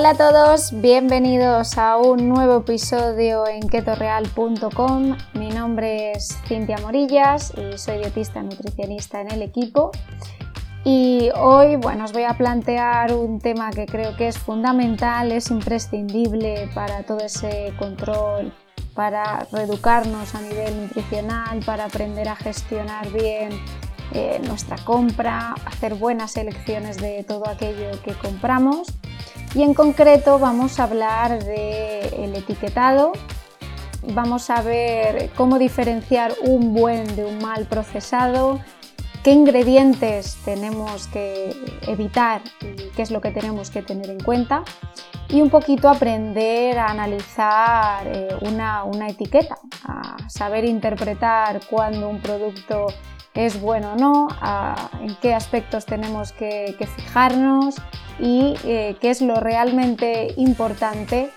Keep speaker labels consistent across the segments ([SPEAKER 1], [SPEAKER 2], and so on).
[SPEAKER 1] Hola a todos, bienvenidos a un nuevo episodio en ketoreal.com. Mi nombre es Cintia Morillas y soy dietista nutricionista en el equipo. Y hoy, bueno, os voy a plantear un tema que creo que es fundamental, es imprescindible para todo ese control, para reeducarnos a nivel nutricional, para aprender a gestionar bien eh, nuestra compra, hacer buenas elecciones de todo aquello que compramos y en concreto vamos a hablar del etiquetado, vamos a ver cómo diferenciar un buen de un mal procesado, qué ingredientes tenemos que evitar y qué es lo que tenemos que tener en cuenta. Y un poquito aprender a analizar eh, una, etiqueta, a saber interpretar cuando un producto es bueno o no, en qué aspectos tenemos que fijarnos y eh, qué es lo realmente importante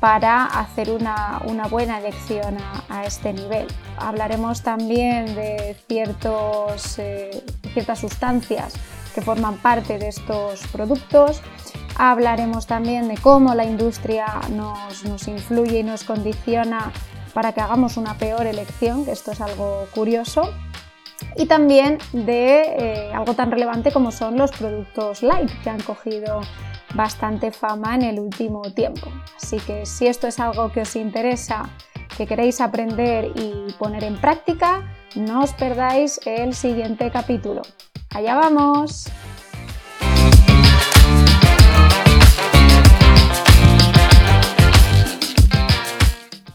[SPEAKER 1] para hacer una, buena elección a, este nivel. Hablaremos también de ciertos, eh, ciertas sustancias que forman parte de estos productos. Hablaremos también de cómo la industria nos, nos influye y nos condiciona para que hagamos una peor elección, que esto es algo curioso y también de eh, algo tan relevante como son los productos light que han cogido bastante fama en el último tiempo. Así que si esto es algo que os interesa, que queréis aprender y poner en práctica, no os perdáis el siguiente capítulo. ¡Allá vamos!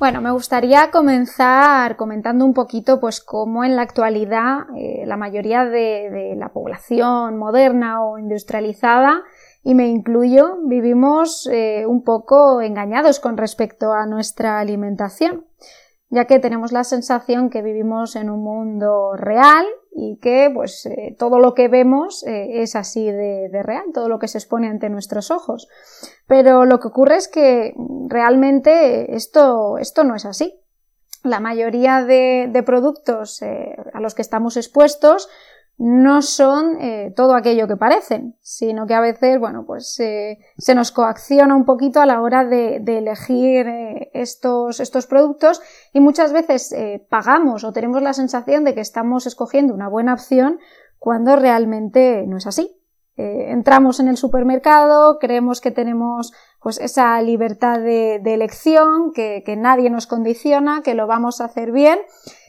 [SPEAKER 1] Bueno, me gustaría comenzar comentando un poquito pues cómo en la actualidad eh, la mayoría de, la población moderna o industrializada, y me incluyo, vivimos eh, un poco engañados con respecto a nuestra alimentación ya que tenemos la sensación que vivimos en un mundo real y que pues eh, todo lo que vemos eh, es así de, real, todo lo que se expone ante nuestros ojos. Pero lo que ocurre es que realmente esto, esto no es así. La mayoría de, productos eh, a los que estamos expuestos no son eh, todo aquello que parecen, sino que a veces, bueno, pues eh, se nos coacciona un poquito a la hora de, elegir eh, estos, estos, productos y muchas veces pagamos o tenemos la sensación de que estamos escogiendo una buena opción cuando realmente no es así. entramos en el supermercado, creemos que tenemos pues esa libertad de, elección, que nadie nos condiciona, que lo vamos a hacer bien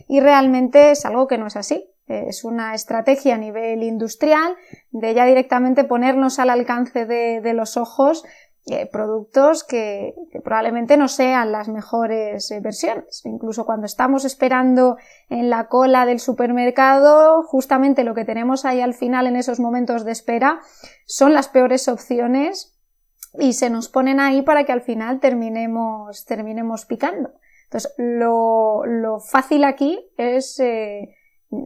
[SPEAKER 1] y realmente es algo que no es así es una estrategia a nivel industrial de ya directamente ponernos al alcance de, los ojos eh, productos que, probablemente no sean las mejores eh, versiones. Incluso cuando estamos esperando en la cola del supermercado, justamente lo que tenemos ahí al final en esos momentos de espera son las peores opciones y se nos ponen ahí para que al final terminemos, terminemos picando. Entonces, lo, fácil aquí es eh,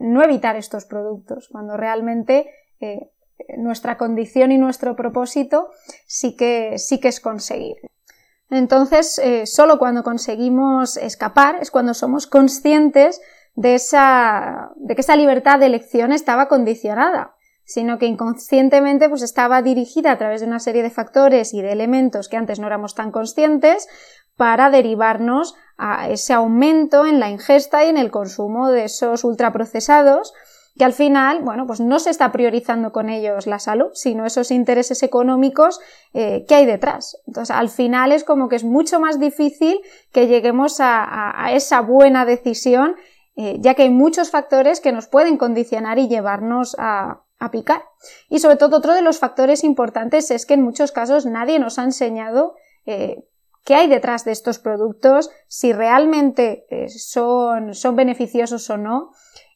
[SPEAKER 1] no evitar estos productos, cuando realmente eh, nuestra condición y nuestro propósito sí que, sí que es conseguir. Entonces, eh, solo cuando conseguimos escapar es cuando somos conscientes de, esa, de que esa libertad de elección estaba condicionada, sino que inconscientemente pues, estaba dirigida a través de una serie de factores y de elementos que antes no éramos tan conscientes para derivarnos a ese aumento en la ingesta y en el consumo de esos ultraprocesados que al final, bueno, pues no se está priorizando con ellos la salud, sino esos intereses económicos eh, que hay detrás. Entonces, al final es como que es mucho más difícil que lleguemos a, esa buena decisión, eh, ya que hay muchos factores que nos pueden condicionar y llevarnos a, picar. Y sobre todo, otro de los factores importantes es que en muchos casos nadie nos ha enseñado eh, qué hay detrás de estos productos, si realmente eh, son, son beneficiosos o no.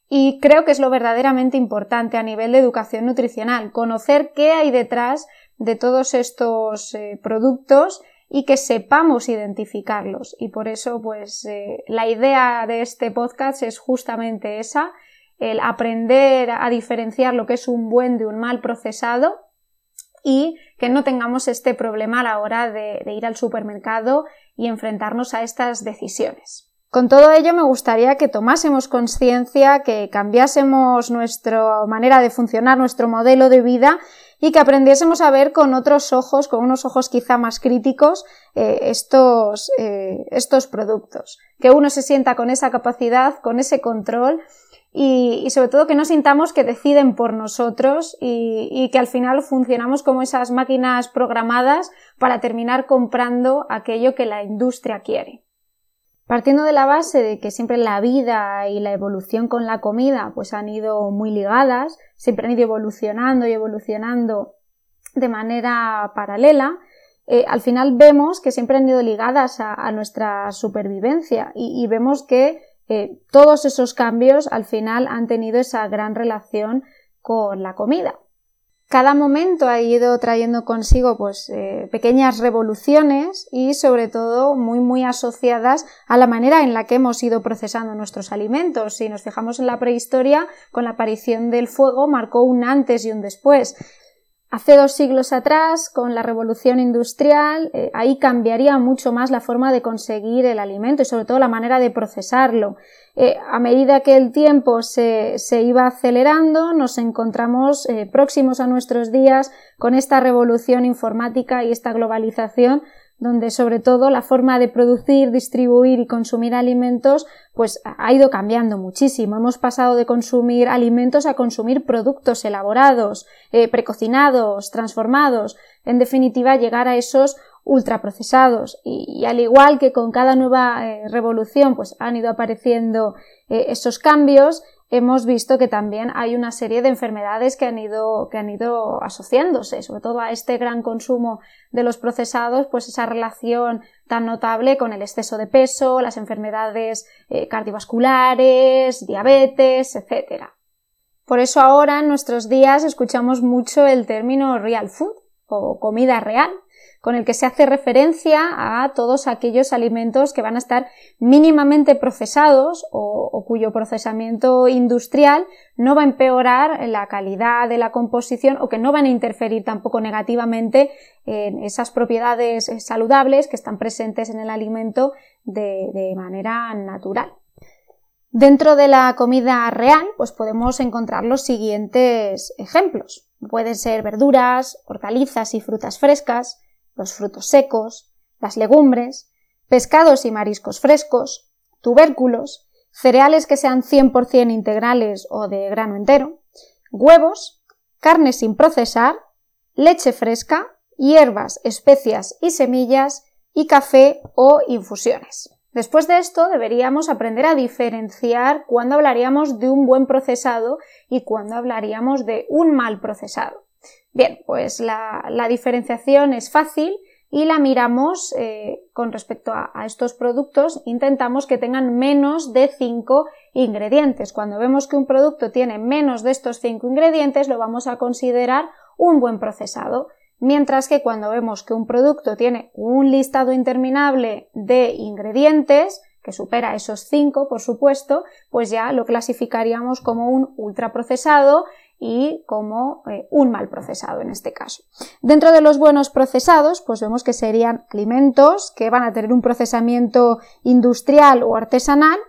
[SPEAKER 1] Y creo que es lo verdaderamente importante a nivel de educación nutricional, conocer qué hay detrás de todos estos eh, productos y que sepamos identificarlos. Y por eso, pues, eh, la idea de este podcast es justamente esa, el aprender a diferenciar lo que es un buen de un mal procesado y que no tengamos este problema a la hora de, ir al supermercado y enfrentarnos a estas decisiones. Con todo ello me gustaría que tomásemos conciencia, que cambiásemos nuestra manera de funcionar, nuestro modelo de vida y que aprendiésemos a ver con otros ojos, con unos ojos quizá más críticos, eh, estos, eh, estos productos. Que uno se sienta con esa capacidad, con ese control y, sobre todo que no sintamos que deciden por nosotros y, que al final funcionamos como esas máquinas programadas para terminar comprando aquello que la industria quiere. Partiendo de la base de que siempre la vida y la evolución con la comida pues han ido muy ligadas, siempre han ido evolucionando y evolucionando de manera paralela, eh, al final vemos que siempre han ido ligadas a, nuestra supervivencia y vemos que eh, todos esos cambios al final han tenido esa gran relación con la comida. Cada momento ha ido trayendo consigo pues eh, pequeñas revoluciones y sobre todo muy muy asociadas a la manera en la que hemos ido procesando nuestros alimentos. Si nos fijamos en la prehistoria, con la aparición del fuego marcó un antes y un después. Hace dos siglos atrás, con la revolución industrial, eh, ahí cambiaría mucho más la forma de conseguir el alimento y sobre todo la manera de procesarlo. Eh, a medida que el tiempo se, iba acelerando, nos encontramos eh, próximos a nuestros días con esta revolución informática y esta globalización donde sobre todo la forma de producir, distribuir y consumir alimentos pues ha ido cambiando muchísimo. Hemos pasado de consumir alimentos a consumir productos elaborados, eh, precocinados, transformados, en definitiva llegar a esos ultraprocesados y, y al igual que con cada nueva eh, revolución pues han ido apareciendo eh, esos cambios hemos visto que también hay una serie de enfermedades que han ido, que han ido asociándose, sobre todo a este gran consumo de los procesados, pues esa relación tan notable con el exceso de peso, las enfermedades eh, cardiovasculares, diabetes, etc. Por eso ahora en nuestros días escuchamos mucho el término real food o comida real, con el que se hace referencia a todos aquellos alimentos que van a estar mínimamente procesados o, cuyo procesamiento industrial no va a empeorar la calidad de la composición o que no van a interferir tampoco negativamente en esas propiedades saludables que están presentes en el alimento de, de manera natural. Dentro de la comida real, pues podemos encontrar los siguientes ejemplos. Pueden ser verduras, hortalizas y frutas frescas, los frutos secos, las legumbres, pescados y mariscos frescos, tubérculos, cereales que sean 100% integrales o de grano entero, huevos, carne sin procesar, leche fresca, hierbas, especias y semillas y café o infusiones. Después de esto deberíamos aprender a diferenciar cuándo hablaríamos de un buen procesado y cuándo hablaríamos de un mal procesado. Bien, pues la, diferenciación es fácil y la miramos eh, con respecto a, a, estos productos, intentamos que tengan menos de 5 ingredientes. Cuando vemos que un producto tiene menos de estos 5 ingredientes, lo vamos a considerar un buen procesado. Mientras que cuando vemos que un producto tiene un listado interminable de ingredientes, que supera esos 5, por supuesto, pues ya lo clasificaríamos como un ultraprocesado y como eh, un mal procesado en este caso. Dentro de los buenos procesados, pues vemos que serían alimentos que van a tener un procesamiento industrial o artesanal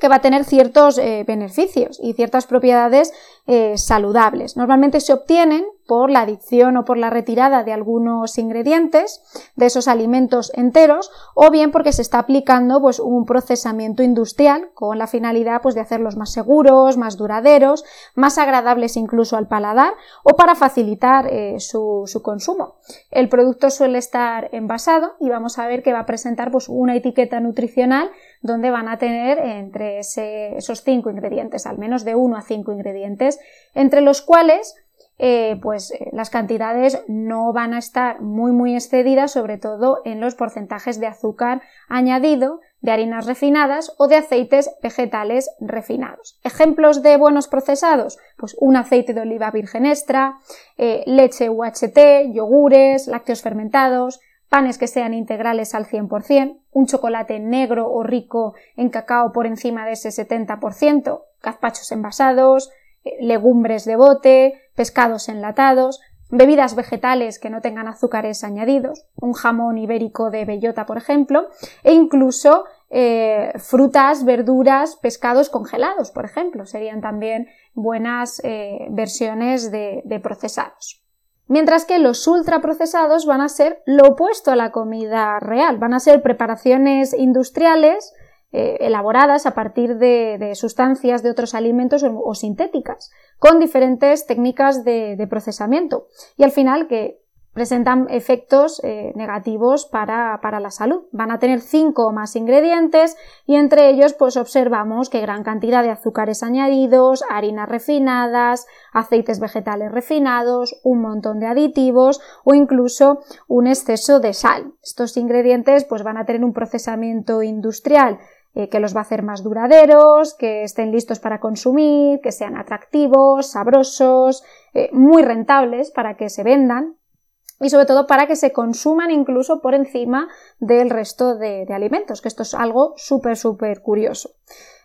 [SPEAKER 1] que va a tener ciertos eh, beneficios y ciertas propiedades eh, saludables. Normalmente se obtienen por la adicción o por la retirada de algunos ingredientes de esos alimentos enteros o bien porque se está aplicando pues, un procesamiento industrial con la finalidad pues, de hacerlos más seguros, más duraderos, más agradables incluso al paladar o para facilitar eh, su, consumo. El producto suele estar envasado y vamos a ver que va a presentar pues, una etiqueta nutricional donde van a tener entre esos cinco ingredientes, al menos de uno a cinco ingredientes entre los cuales eh, pues eh, las cantidades no van a estar muy muy excedidas, sobre todo en los porcentajes de azúcar añadido, de harinas refinadas o de aceites vegetales refinados. Ejemplos de buenos procesados, pues un aceite de oliva virgen extra, eh, leche UHT, yogures, lácteos fermentados, panes que sean integrales al 100%, un chocolate negro o rico en cacao por encima de ese 70%, gazpachos envasados, legumbres de bote, pescados enlatados, bebidas vegetales que no tengan azúcares añadidos, un jamón ibérico de bellota, por ejemplo, e incluso eh, frutas, verduras, pescados congelados, por ejemplo, serían también buenas eh, versiones de, procesados. Mientras que los ultraprocesados van a ser lo opuesto a la comida real, van a ser preparaciones industriales eh, elaboradas a partir de, sustancias de otros alimentos o, sintéticas, con diferentes técnicas de, procesamiento. Y al final que presentan efectos eh, negativos para, la salud. Van a tener cinco o más ingredientes y entre ellos pues observamos que gran cantidad de azúcares añadidos, harinas refinadas, aceites vegetales refinados, un montón de aditivos o incluso un exceso de sal. Estos ingredientes pues van a tener un procesamiento industrial eh, que los va a hacer más duraderos, que estén listos para consumir, que sean atractivos, sabrosos, eh, muy rentables para que se vendan y sobre todo para que se consuman incluso por encima del resto de, alimentos, que esto es algo súper, súper curioso.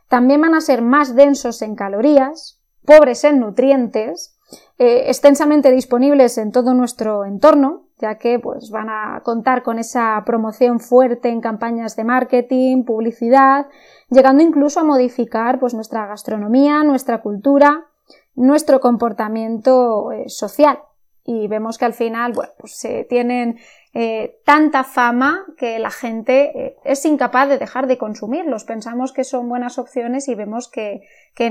[SPEAKER 1] También van a ser más densos en calorías, pobres en nutrientes, eh, extensamente disponibles en todo nuestro entorno, ya que pues, van a contar con esa promoción fuerte en campañas de marketing, publicidad, llegando incluso a modificar pues, nuestra gastronomía, nuestra cultura, nuestro comportamiento eh, social y vemos que al final, bueno, pues se tienen eh, tanta fama que la gente eh, es incapaz de dejar de consumirlos. Pensamos que son buenas opciones y vemos que,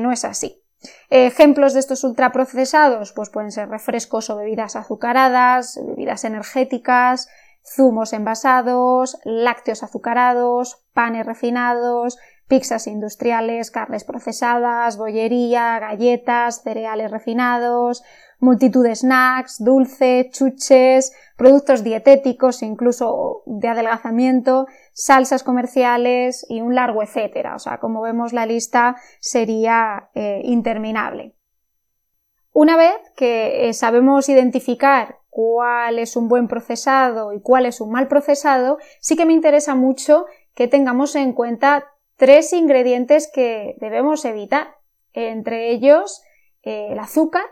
[SPEAKER 1] no es así. Ejemplos de estos ultraprocesados, pues pueden ser refrescos o bebidas azucaradas, bebidas energéticas, zumos envasados, lácteos azucarados, panes refinados, pizzas industriales, carnes procesadas, bollería, galletas, cereales refinados, multitud de snacks, dulces, chuches, productos dietéticos, incluso de adelgazamiento, salsas comerciales y un largo etcétera. O sea, como vemos la lista sería eh, interminable. Una vez que eh, sabemos identificar cuál es un buen procesado y cuál es un mal procesado, sí que me interesa mucho que tengamos en cuenta tres ingredientes que debemos evitar. Entre ellos, eh, el azúcar,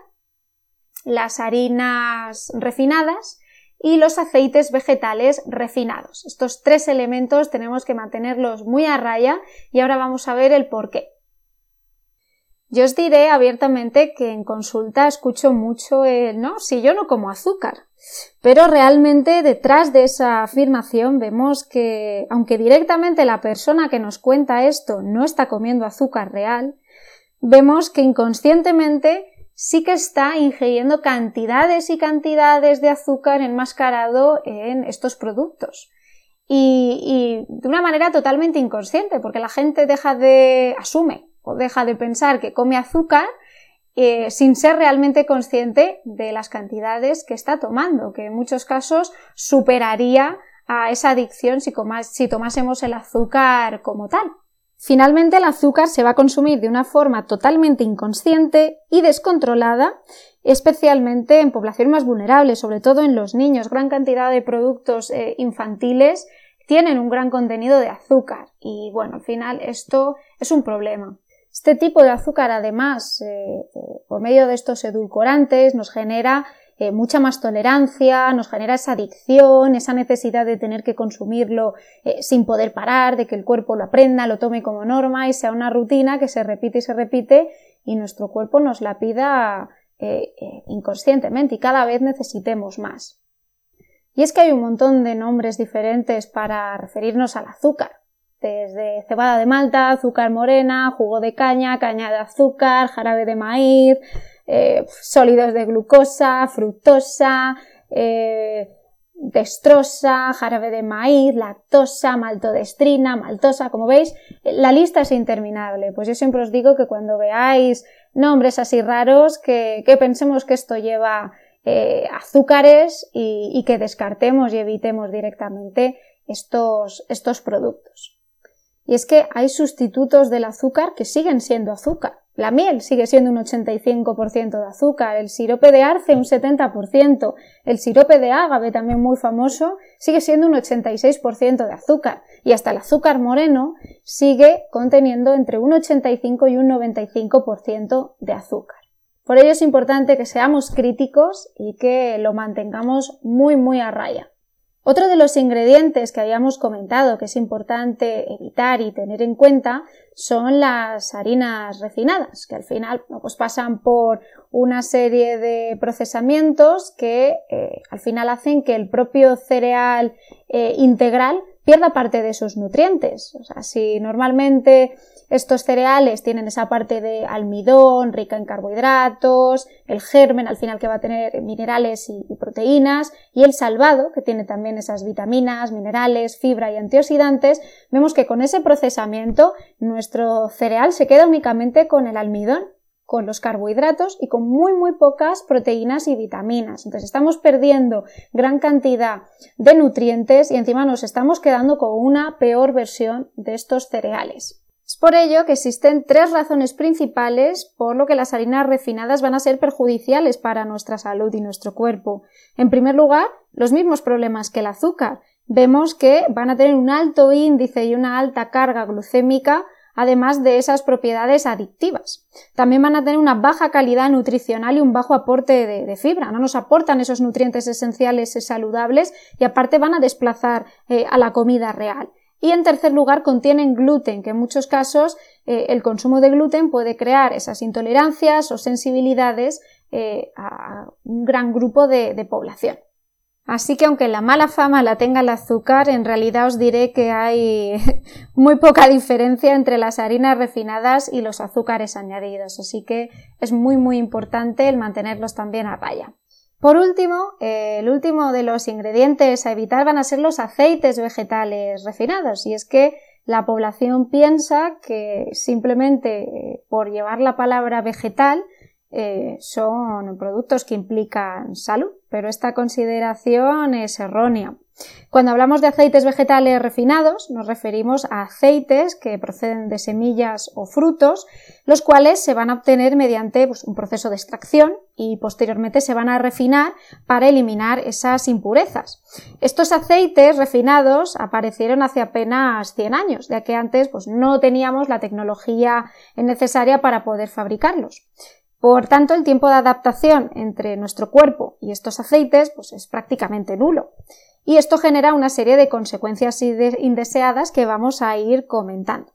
[SPEAKER 1] las harinas refinadas y los aceites vegetales refinados. Estos tres elementos tenemos que mantenerlos muy a raya y ahora vamos a ver el por qué. Yo os diré abiertamente que en consulta escucho mucho el no, si yo no como azúcar. Pero realmente detrás de esa afirmación vemos que, aunque directamente la persona que nos cuenta esto no está comiendo azúcar real, vemos que inconscientemente sí que está ingiriendo cantidades y cantidades de azúcar enmascarado en estos productos. Y, de una manera totalmente inconsciente, porque la gente deja de, asume o deja de pensar que come azúcar eh, sin ser realmente consciente de las cantidades que está tomando, que en muchos casos superaría a esa adicción si tomásemos el azúcar como tal. Finalmente, el azúcar se va a consumir de una forma totalmente inconsciente y descontrolada, especialmente en poblaciones más vulnerables, sobre todo en los niños. Gran cantidad de productos eh, infantiles tienen un gran contenido de azúcar y bueno, al final esto es un problema. Este tipo de azúcar, además, eh, eh, por medio de estos edulcorantes, nos genera eh, mucha más tolerancia, nos genera esa adicción, esa necesidad de tener que consumirlo eh, sin poder parar, de que el cuerpo lo aprenda, lo tome como norma y sea una rutina que se repite y se repite y nuestro cuerpo nos la pida eh, inconscientemente y cada vez necesitemos más. Y es que hay un montón de nombres diferentes para referirnos al azúcar desde cebada de malta, azúcar morena, jugo de caña, caña de azúcar, jarabe de maíz, eh, sólidos de glucosa, fructosa, eh, destrosa, jarabe de maíz, lactosa, maltodestrina, maltosa, como veis, la lista es interminable. Pues yo siempre os digo que cuando veáis nombres así raros, que, pensemos que esto lleva eh, azúcares y, y, que descartemos y evitemos directamente estos, estos productos. Y es que hay sustitutos del azúcar que siguen siendo azúcar. La miel sigue siendo un 85% de azúcar, el sirope de arce un 70%, el sirope de ágave, también muy famoso, sigue siendo un 86% de azúcar y hasta el azúcar moreno sigue conteniendo entre un 85 y un 95% de azúcar. Por ello es importante que seamos críticos y que lo mantengamos muy muy a raya. Otro de los ingredientes que habíamos comentado que es importante evitar y tener en cuenta son las harinas refinadas, que al final pues pasan por una serie de procesamientos que eh, al final hacen que el propio cereal eh, integral pierda parte de sus nutrientes. O sea, si normalmente estos cereales tienen esa parte de almidón, rica en carbohidratos, el germen al final que va a tener minerales y, proteínas, y el salvado, que tiene también esas vitaminas, minerales, fibra y antioxidantes, vemos que con ese procesamiento nuestro cereal se queda únicamente con el almidón con los carbohidratos y con muy muy pocas proteínas y vitaminas. Entonces estamos perdiendo gran cantidad de nutrientes y encima nos estamos quedando con una peor versión de estos cereales. Es por ello que existen tres razones principales por lo que las harinas refinadas van a ser perjudiciales para nuestra salud y nuestro cuerpo. En primer lugar, los mismos problemas que el azúcar. Vemos que van a tener un alto índice y una alta carga glucémica además de esas propiedades adictivas. También van a tener una baja calidad nutricional y un bajo aporte de, fibra. No nos aportan esos nutrientes esenciales y saludables y aparte van a desplazar eh, a la comida real. Y en tercer lugar, contienen gluten, que en muchos casos eh, el consumo de gluten puede crear esas intolerancias o sensibilidades eh, a un gran grupo de población. Así que aunque la mala fama la tenga el azúcar, en realidad os diré que hay muy poca diferencia entre las harinas refinadas y los azúcares añadidos, así que es muy muy importante el mantenerlos también a raya. Por último, eh, el último de los ingredientes a evitar van a ser los aceites vegetales refinados, y es que la población piensa que simplemente eh, por llevar la palabra vegetal eh, son productos que implican salud, pero esta consideración es errónea. Cuando hablamos de aceites vegetales refinados, nos referimos a aceites que proceden de semillas o frutos, los cuales se van a obtener mediante pues, un proceso de extracción y posteriormente se van a refinar para eliminar esas impurezas. Estos aceites refinados aparecieron hace apenas 100 años, ya que antes pues, no teníamos la tecnología necesaria para poder fabricarlos. Por tanto, el tiempo de adaptación entre nuestro cuerpo y estos aceites pues, es prácticamente nulo. Y esto genera una serie de consecuencias indeseadas que vamos a ir comentando.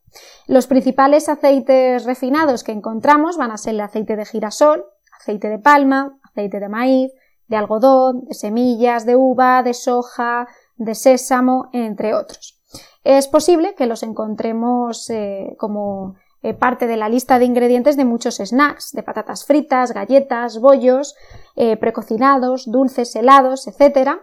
[SPEAKER 1] Los principales aceites refinados que encontramos van a ser el aceite de girasol, aceite de palma, aceite de maíz, de algodón, de semillas, de uva, de soja, de sésamo, entre otros. Es posible que los encontremos eh, como eh, parte de la lista de ingredientes de muchos snacks, de patatas fritas, galletas, bollos, eh, precocinados, dulces, helados, etc.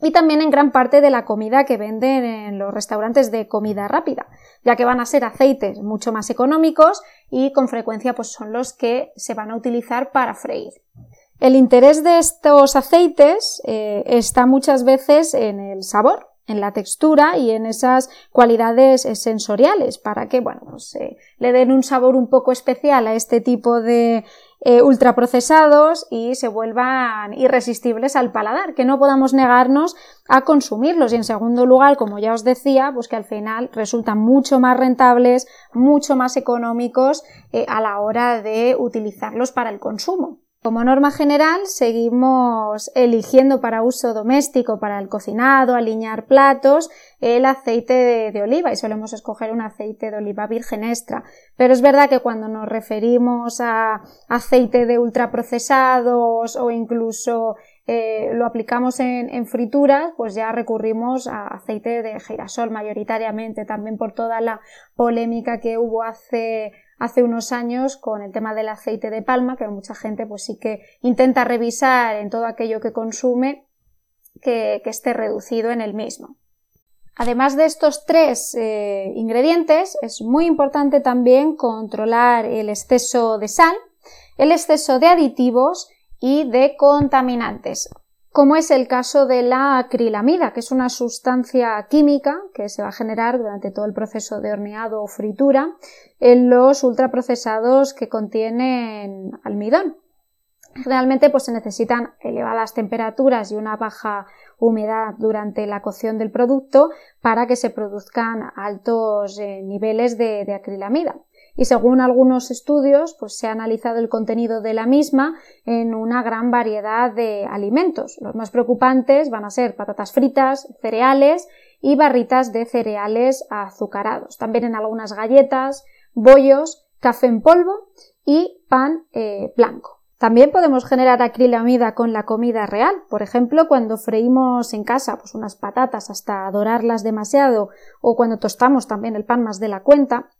[SPEAKER 1] Y también en gran parte de la comida que venden en los restaurantes de comida rápida, ya que van a ser aceites mucho más económicos y con frecuencia pues, son los que se van a utilizar para freír. El interés de estos aceites eh, está muchas veces en el sabor, en la textura y en esas cualidades eh, sensoriales para que bueno, pues, eh, le den un sabor un poco especial a este tipo de eh, ultraprocesados y se vuelvan irresistibles al paladar, que no podamos negarnos a consumirlos y en segundo lugar, como ya os decía, pues que al final resultan mucho más rentables, mucho más económicos a la hora de utilizarlos para el consumo. Como norma general, seguimos eligiendo para uso doméstico, para el cocinado, alinear platos, el aceite de, oliva y solemos escoger un aceite de oliva virgen extra. Pero es verdad que cuando nos referimos a aceite de ultraprocesados o incluso eh, lo aplicamos en, en, frituras, pues ya recurrimos a aceite de girasol mayoritariamente, también por toda la polémica que hubo hace hace unos años con el tema del aceite de palma, que mucha gente pues sí que intenta revisar en todo aquello que consume que, esté reducido en el mismo. Además de estos tres eh, ingredientes, es muy importante también controlar el exceso de sal, el exceso de aditivos y de contaminantes como es el caso de la acrilamida, que es una sustancia química que se va a generar durante todo el proceso de horneado o fritura en los ultraprocesados que contienen almidón. Realmente pues se necesitan elevadas temperaturas y una baja humedad durante la cocción del producto para que se produzcan altos eh, niveles de acrilamida. Y según algunos estudios pues se ha analizado el contenido de la misma en una gran variedad de alimentos. Los más preocupantes van a ser patatas fritas, cereales y barritas de cereales azucarados. También en algunas galletas, bollos, café en polvo y pan eh, blanco. También podemos generar acrilamida con la comida real. Por ejemplo, cuando freímos en casa pues, unas patatas hasta dorarlas demasiado o cuando tostamos también el pan más de la cuenta,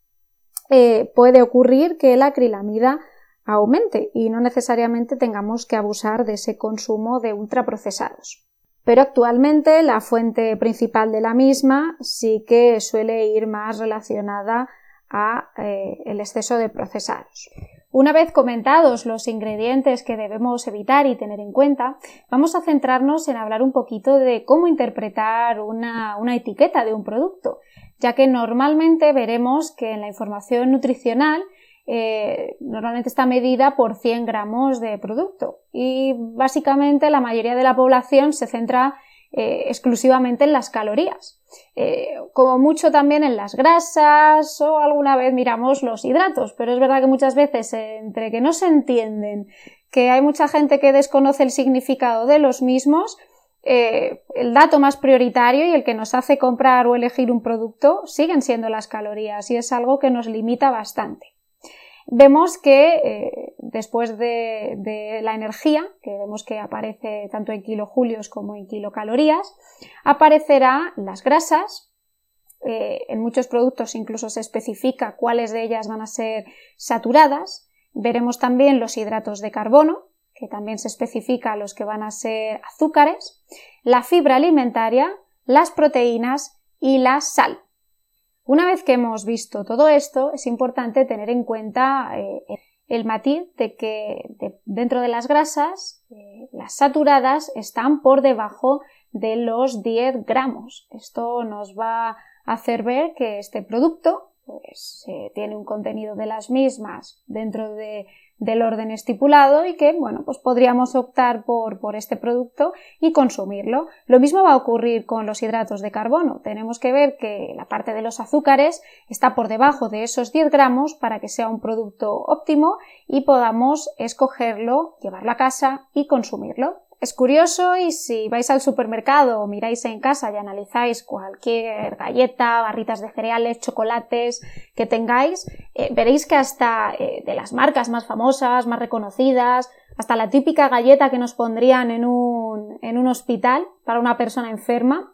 [SPEAKER 1] eh, puede ocurrir que la acrilamida aumente y no necesariamente tengamos que abusar de ese consumo de ultraprocesados. Pero actualmente la fuente principal de la misma sí que suele ir más relacionada a eh, el exceso de procesados. Una vez comentados los ingredientes que debemos evitar y tener en cuenta, vamos a centrarnos en hablar un poquito de cómo interpretar una, etiqueta de un producto, ya que normalmente veremos que en la información nutricional eh, normalmente está medida por 100 gramos de producto y básicamente la mayoría de la población se centra eh, exclusivamente en las calorías. Eh, como mucho también en las grasas o alguna vez miramos los hidratos, pero es verdad que muchas veces entre que no se entienden, que hay mucha gente que desconoce el significado de los mismos, eh, el dato más prioritario y el que nos hace comprar o elegir un producto siguen siendo las calorías y es algo que nos limita bastante vemos que eh, después de, la energía, que vemos que aparece tanto en kilojulios como en kilocalorías, aparecerá las grasas. Eh, en muchos productos incluso se especifica cuáles de ellas van a ser saturadas. Veremos también los hidratos de carbono, que también se especifica los que van a ser azúcares, la fibra alimentaria, las proteínas y la sal. Una vez que hemos visto todo esto, es importante tener en cuenta eh, el matiz de que dentro de las grasas, eh, las saturadas están por debajo de los 10 gramos. Esto nos va a hacer ver que este producto pues, eh, tiene un contenido de las mismas dentro de del orden estipulado y que, bueno, pues podríamos optar por, por este producto y consumirlo. Lo mismo va a ocurrir con los hidratos de carbono. Tenemos que ver que la parte de los azúcares está por debajo de esos 10 gramos para que sea un producto óptimo y podamos escogerlo, llevarlo a casa y consumirlo. Es curioso y si vais al supermercado o miráis en casa y analizáis cualquier galleta, barritas de cereales, chocolates que tengáis, eh, veréis que hasta eh, de las marcas más famosas, más reconocidas, hasta la típica galleta que nos pondrían en un, en un hospital para una persona enferma,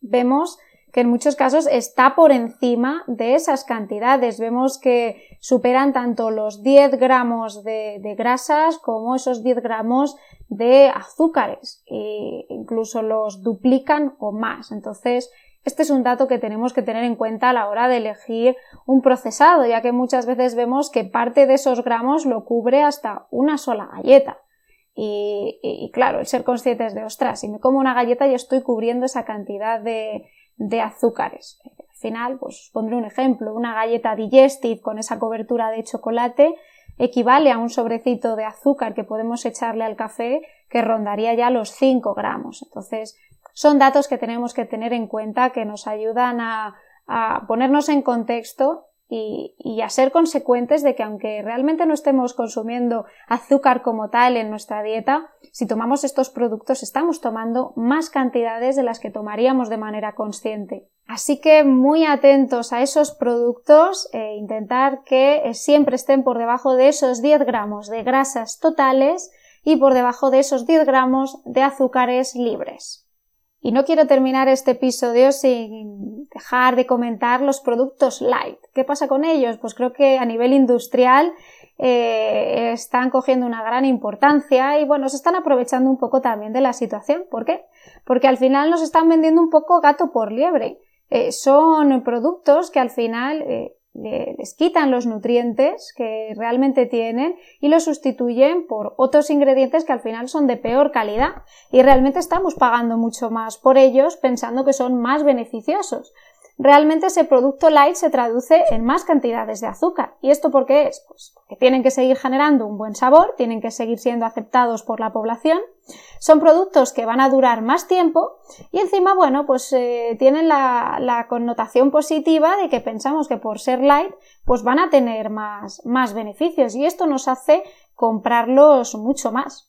[SPEAKER 1] vemos que en muchos casos está por encima de esas cantidades. Vemos que superan tanto los 10 gramos de, de grasas como esos 10 gramos de azúcares e incluso los duplican o más. Entonces, este es un dato que tenemos que tener en cuenta a la hora de elegir un procesado, ya que muchas veces vemos que parte de esos gramos lo cubre hasta una sola galleta. Y, claro, el ser conscientes de, ostras, si me como una galleta yo estoy cubriendo esa cantidad de, de azúcares. Al final, pues os pondré un ejemplo, una galleta digestive con esa cobertura de chocolate equivale a un sobrecito de azúcar que podemos echarle al café que rondaría ya los 5 gramos. Entonces, son datos que tenemos que tener en cuenta que nos ayudan a, ponernos en contexto y, a ser consecuentes de que aunque realmente no estemos consumiendo azúcar como tal en nuestra dieta, si tomamos estos productos estamos tomando más cantidades de las que tomaríamos de manera consciente. Así que muy atentos a esos productos e intentar que eh, siempre estén por debajo de esos 10 gramos de grasas totales y por debajo de esos 10 gramos de azúcares libres. Y no quiero terminar este episodio sin dejar de comentar los productos light. ¿Qué pasa con ellos? Pues creo que a nivel industrial eh, están cogiendo una gran importancia y bueno, se están aprovechando un poco también de la situación. ¿Por qué? Porque al final nos están vendiendo un poco gato por liebre. Eh, son productos que al final eh, les quitan los nutrientes que realmente tienen y los sustituyen por otros ingredientes que al final son de peor calidad y realmente estamos pagando mucho más por ellos pensando que son más beneficiosos. Realmente ese producto light se traduce en más cantidades de azúcar. ¿Y esto por qué es? Pues porque tienen que seguir generando un buen sabor, tienen que seguir siendo aceptados por la población, Son productos que van a durar más tiempo y encima, bueno, pues eh, tienen la, la, connotación positiva de que pensamos que por ser light, pues van a tener más, más beneficios y esto nos hace comprarlos mucho más.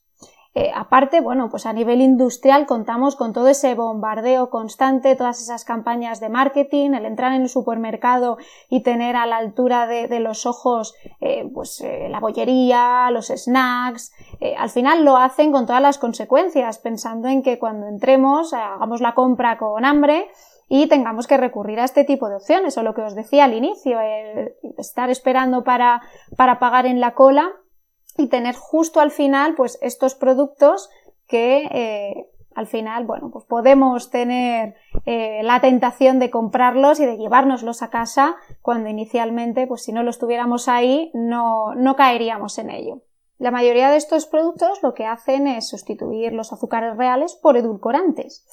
[SPEAKER 1] Eh, aparte, bueno, pues a nivel industrial contamos con todo ese bombardeo constante, todas esas campañas de marketing, el entrar en el supermercado y tener a la altura de, los ojos eh, pues eh, la bollería, los snacks, al final lo hacen con todas las consecuencias, pensando en que cuando entremos hagamos la compra con hambre y tengamos que recurrir a este tipo de opciones, o lo que os decía al inicio, estar esperando para, para pagar en la cola y tener justo al final pues estos productos que eh, al final, bueno, pues podemos tener eh, la tentación de comprarlos y de llevárnoslos a casa cuando inicialmente, pues si no los tuviéramos ahí, no, no caeríamos en ello. La mayoría de estos productos lo que hacen es sustituir los azúcares reales por edulcorantes.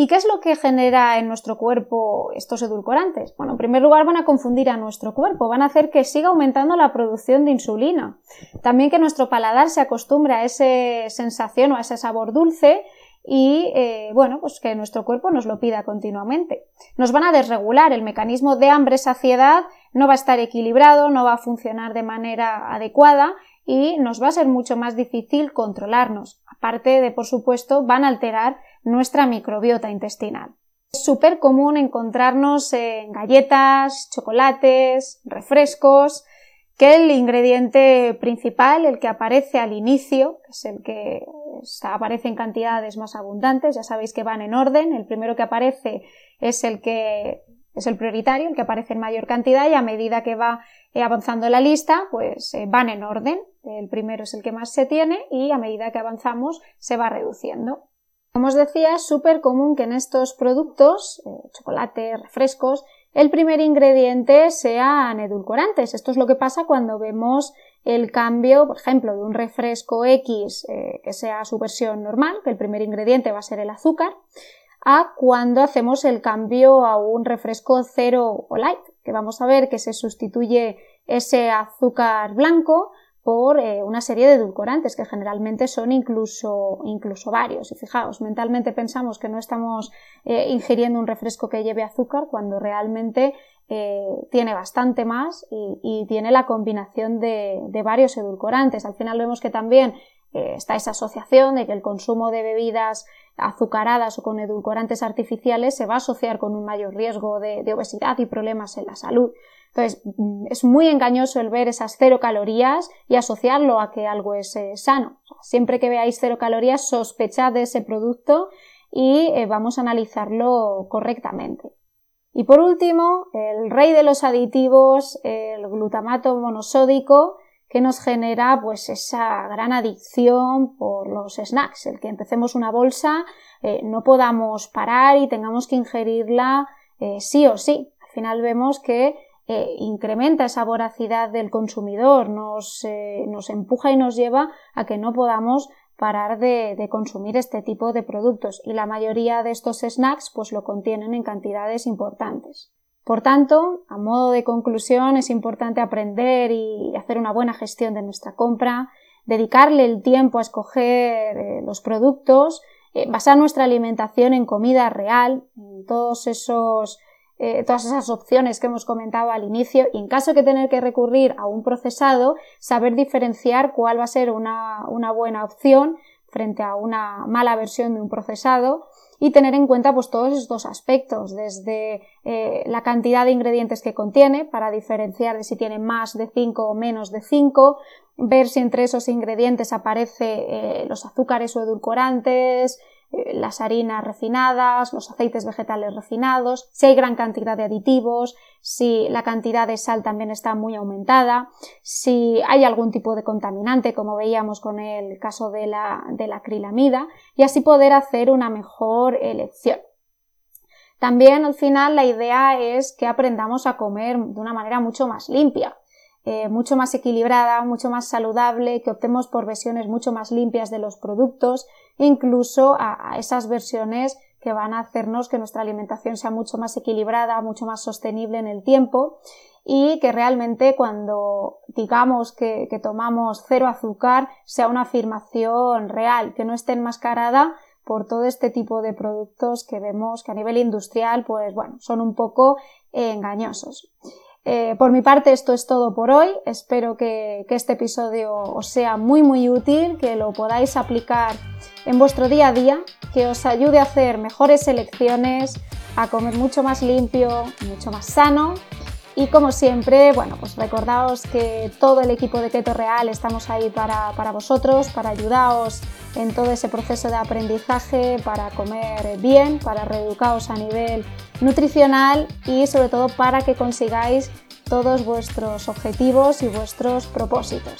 [SPEAKER 1] ¿Y qué es lo que genera en nuestro cuerpo estos edulcorantes? Bueno, en primer lugar van a confundir a nuestro cuerpo, van a hacer que siga aumentando la producción de insulina. También que nuestro paladar se acostumbre a esa sensación o a ese sabor dulce y eh, bueno, pues que nuestro cuerpo nos lo pida continuamente. Nos van a desregular, el mecanismo de hambre-saciedad no va a estar equilibrado, no va a funcionar de manera adecuada y nos va a ser mucho más difícil controlarnos. Aparte de, por supuesto, van a alterar nuestra microbiota intestinal. Es súper común encontrarnos en galletas, chocolates, refrescos, que el ingrediente principal, el que aparece al inicio, es el que aparece en cantidades más abundantes, ya sabéis que van en orden, el primero que aparece es el que es el prioritario, el que aparece en mayor cantidad y a medida que va eh, avanzando la lista, pues eh, van en orden. El primero es el que más se tiene y a medida que avanzamos se va reduciendo. Como os decía, es súper común que en estos productos, eh, chocolate, refrescos, el primer ingrediente sean edulcorantes. Esto es lo que pasa cuando vemos el cambio, por ejemplo, de un refresco X eh, que sea su versión normal, que el primer ingrediente va a ser el azúcar, a cuando hacemos el cambio a un refresco cero o light, que vamos a ver que se sustituye ese azúcar blanco por eh, una serie de edulcorantes que generalmente son incluso, incluso varios. Y fijaos, mentalmente pensamos que no estamos eh, ingiriendo un refresco que lleve azúcar cuando realmente eh, tiene bastante más y, tiene la combinación de, varios edulcorantes. Al final vemos que también está esa asociación de que el consumo de bebidas azucaradas o con edulcorantes artificiales se va a asociar con un mayor riesgo de obesidad y problemas en la salud. Entonces, mm, es muy engañoso el ver esas cero calorías y asociarlo a que algo es eh, sano. siempre que veáis cero calorías, sospechad de ese producto y eh, vamos a analizarlo correctamente. Y por último, el rey de los aditivos, el glutamato monosódico, que nos genera pues esa gran adicción por los snacks, el que empecemos una bolsa, eh, no podamos parar y tengamos que ingerirla sí o sí. Al final vemos que eh, incrementa esa voracidad del consumidor, nos, eh, nos, empuja y nos lleva a que no podamos parar de, de, consumir este tipo de productos y la mayoría de estos snacks pues lo contienen en cantidades importantes. Por tanto, a modo de conclusión, es importante aprender y hacer una buena gestión de nuestra compra, dedicarle el tiempo a escoger eh, los productos, basar nuestra alimentación en comida real, en todos esos eh, todas esas opciones que hemos comentado al inicio y en caso de tener que recurrir a un procesado, saber diferenciar cuál va a ser una, buena opción frente a una mala versión de un procesado y tener en cuenta pues todos estos aspectos, desde eh, la cantidad de ingredientes que contiene para diferenciar de si tiene más de 5 o menos de 5, ver si entre esos ingredientes aparece eh, los azúcares o edulcorantes, las harinas refinadas, los aceites vegetales refinados, si hay gran cantidad de aditivos, si la cantidad de sal también está muy aumentada, si hay algún tipo de contaminante, como veíamos con el caso de la, de la acrilamida, y así poder hacer una mejor elección. También al final la idea es que aprendamos a comer de una manera mucho más limpia. Eh, mucho más equilibrada, mucho más saludable, que optemos por versiones mucho más limpias de los productos, incluso a, esas versiones que van a hacernos que nuestra alimentación sea mucho más equilibrada, mucho más sostenible en el tiempo y que realmente cuando digamos que, tomamos cero azúcar sea una afirmación real, que no esté enmascarada por todo este tipo de productos que vemos que a nivel industrial pues bueno son un poco engañosos. Eh, por mi parte esto es todo por hoy. Espero que, este episodio os sea muy muy útil, que lo podáis aplicar en vuestro día a día, que os ayude a hacer mejores elecciones, a comer mucho más limpio, mucho más sano y como siempre, bueno, pues recordaos que todo el equipo de Keto Real estamos ahí para, vosotros, para ayudaros en todo ese proceso de aprendizaje, para comer bien, para reeducaros a nivel nutricional y sobre todo para que consigáis todos vuestros objetivos y vuestros propósitos.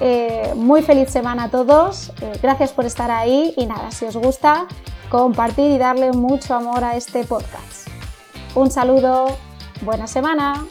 [SPEAKER 1] Eh, muy feliz semana a todos, eh, gracias por estar ahí y nada, si os gusta, compartir y darle mucho amor a este podcast. Un saludo, Buena semana.